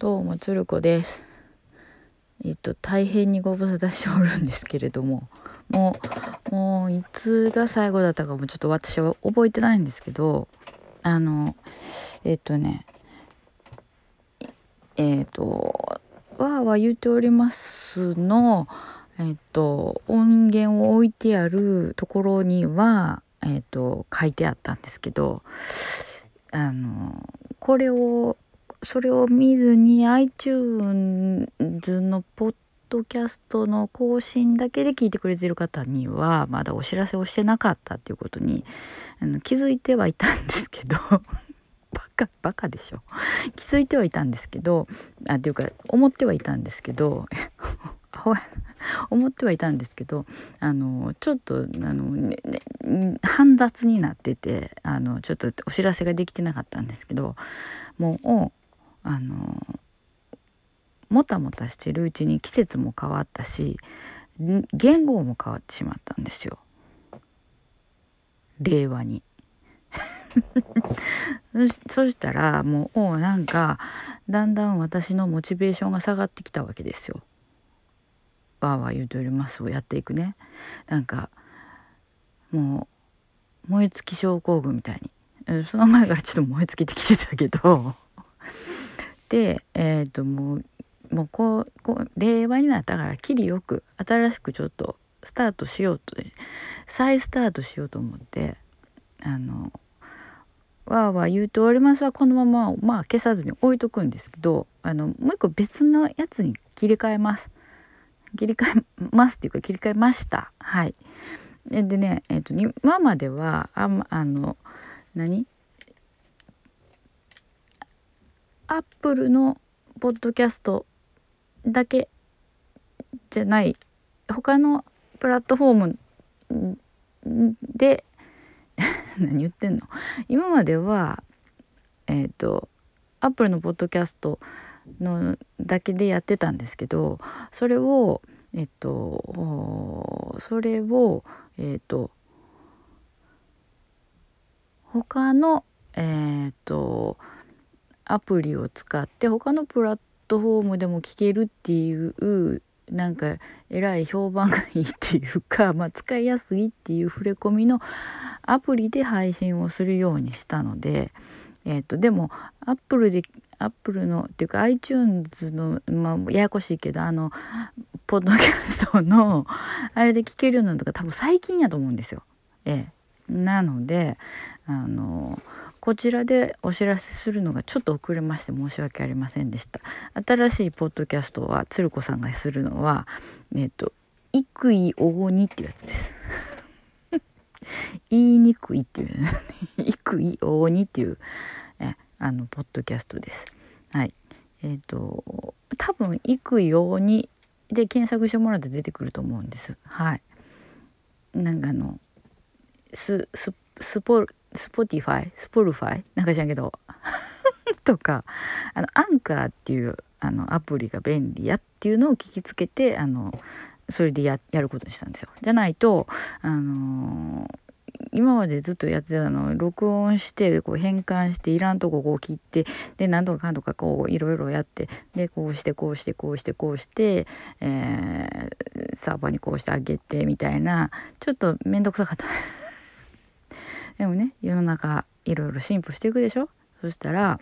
どうも鶴子です。えっと大変にご無沙汰しておるんですけれども、もうもういつが最後だったかもちょっと私は覚えてないんですけど、あのえっとね、えっとわーわー言っておりますのえっと音源を置いてあるところにはえっと書いてあったんですけど、あのこれをそれを見ずに iTunes のポッドキャストの更新だけで聞いてくれてる方にはまだお知らせをしてなかったっていうことにあの気づいてはいたんですけど バカバカでしょ？気づいてはいたんですけどあっていうか思ってはいたんですけど思ってはいたんですけどあのちょっとあの、ねね、煩雑になっててあのちょっとお知らせができてなかったんですけどもうあのもたもたしてるうちに季節も変わったし言語も変わってしまったんですよ。令和に。そしたらもうなんかだんだん私のモチベーションが下がってきたわけですよ。わーわー言うとおりますをやっていくね。なんかもう燃え尽き症候群みたいに。その前からちょっと燃え尽きてきてたけど。でえっ、ー、ともうもうこうこう令和になったからきりよく新しくちょっとスタートしようと再スタートしようと思ってあのわーわー言うておりますはこのまままあ消さずに置いとくんですけどあのもう一個別のやつに切り替えます。切り替えますっていうか切り替えました。はい。でねえっ、ー、と今まではああの何？アップルのポッドキャストだけじゃない。他のプラットフォームで 何言ってんの？今まではえっ、ー、とアップルのポッドキャストのだけでやってたんですけどそれをえっとそれをえっと他のえっとアプリを使って他のプラットフォームでも聞けるっていうなんかえらい評判がいいっていうか、まあ、使いやすいっていう触れ込みのアプリで配信をするようにしたので、えーと、でもアップルでアップルのっていうか iTunes の、まあ、ややこしいけどあのポッドキャストのあれで聞けるようになるのが多分最近やと思うんですよ。ええ、なのであのこちらでお知らせするのがちょっと遅れまして申し訳ありませんでした。新しいポッドキャストは鶴子さんがするのはえっ、と「いくいおごに」っていうやつです。言いにくいっていう「いくいおごに」っていうえあのポッドキャストです。はい。えっ、ー、と多分「いくいおごに」で検索してもらって出てくると思うんです。はい。なんかあのスススポスポティファイ？スポルファイ？なんか知らんけど とかあのアンカーっていうあのアプリが便利やっていうのを聞きつけてあのそれでやることにしたんですよ。じゃないとあのー、今までずっとやってたのを録音してこう変換していらんとここう切ってで何とかかんとかこういろいろやってでこうしてこうしてこうしてこうして、えー、サーバーにこうしてあげてみたいなちょっと面倒くさかった。でもね世の中いろいろ進歩していくでしょ？そしたら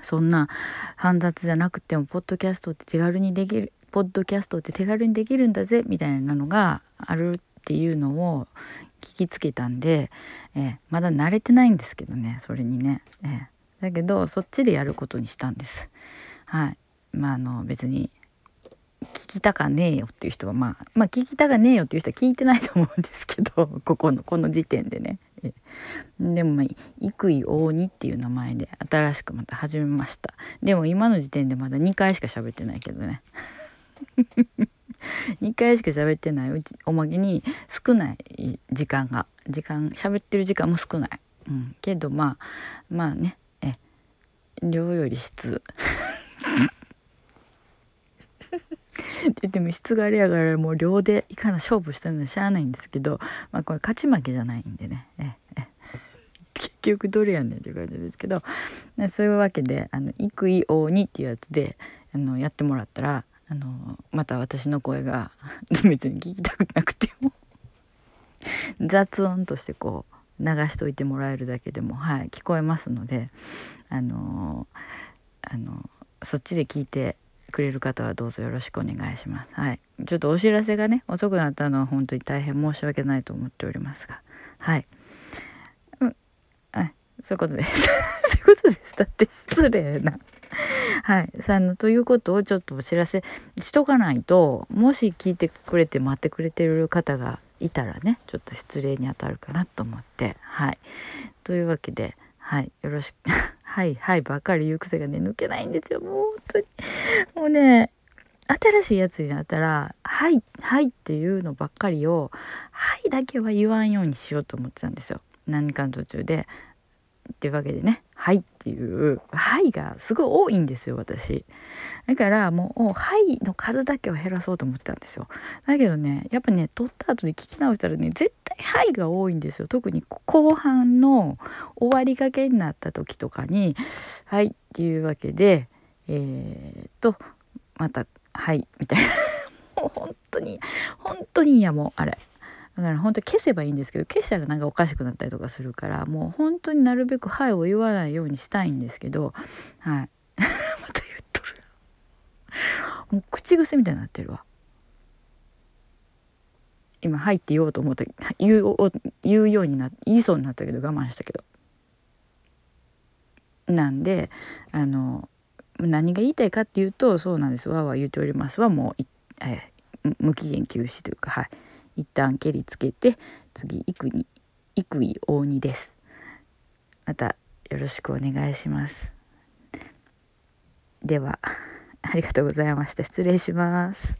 そんな煩雑じゃなくてもポッドキャストって手軽にできるポッドキャストって手軽にできるんだぜみたいなのがあるっていうのを聞きつけたんで、えー、まだ慣れてないんですけどねそれにね、えー、だけどそっちでやることにしたんです。はいまああの別に聞きたかねえよっていう人はまあまあ聞きたかねえよっていう人は聞いてないと思うんですけど ここのこの時点でね。でもまあ「幾井大に」っていう名前で新しくまた始めました。でも今の時点でまだ2回しか喋ってないけどね。2回しか喋ってないうちおまけに少ない時間が時間喋ってる時間も少ない、うん、けどまあまあね。え量より質。って言っても質があれやからもう量でいかな勝負したのはしゃあないんですけどまあこれ勝ち負けじゃないんでね。ええ 結局どれやねんっていう感じですけどそういうわけで「あのイクイオーニ」っていうやつであのやってもらったらあのまた私の声が 別に聞きたくなくても 雑音としてこう流しといてもらえるだけでも、はい、聞こえますのであのあのそっちで聞いてくれる方はどうぞよろしくお願いします。はい、ちょっとお知らせがね遅くなったのは本当に大変申し訳ないと思っておりますが、はい、うん、はい、そういうことです。そういうことです。だって失礼な。はい、さのということをちょっとお知らせしとかないともし聞いてくれて待ってくれてる方がいたらねちょっと失礼にあたるかなと思って。はい。というわけではい。よろしく。はいはいばっかり言う癖がね抜けないんですよ。もう本当に。もうね新しいやつになったら「はいはい」っていうのばっかりを「はい」だけは言わんようにしようと思ってたんですよ。何かの途中で。っていうわけでね「はい」っていう「はい」がすごい多いんですよ私。だからもう「はい」の数だけを減らそうと思ってたんですよ。だけどねやっぱね撮った後で聞き直したらね絶対「はい」が多いんですよ。特に後半の終わりがけになった時とかに「はい」っていうわけでえー、っとまた「はい」みたいな。もう本当に本当にいやもうあれ。だから本当消せばいいんですけど消したらなんかおかしくなったりとかするからもう本当になるべく「はい」を言わないようにしたいんですけどはい。また言っとる。もう口癖みたいになってるわ。今「はい」って言おうと思った言う言うようにな言いそうになったけど我慢したけど。なんであの何が言いたいかっていうとそうなんです。わーわー言うておりますはもうえ無期限休止というかはい。一旦蹴りつけて次幾に幾井大二です。またよろしくお願いします。ではありがとうございました。失礼します。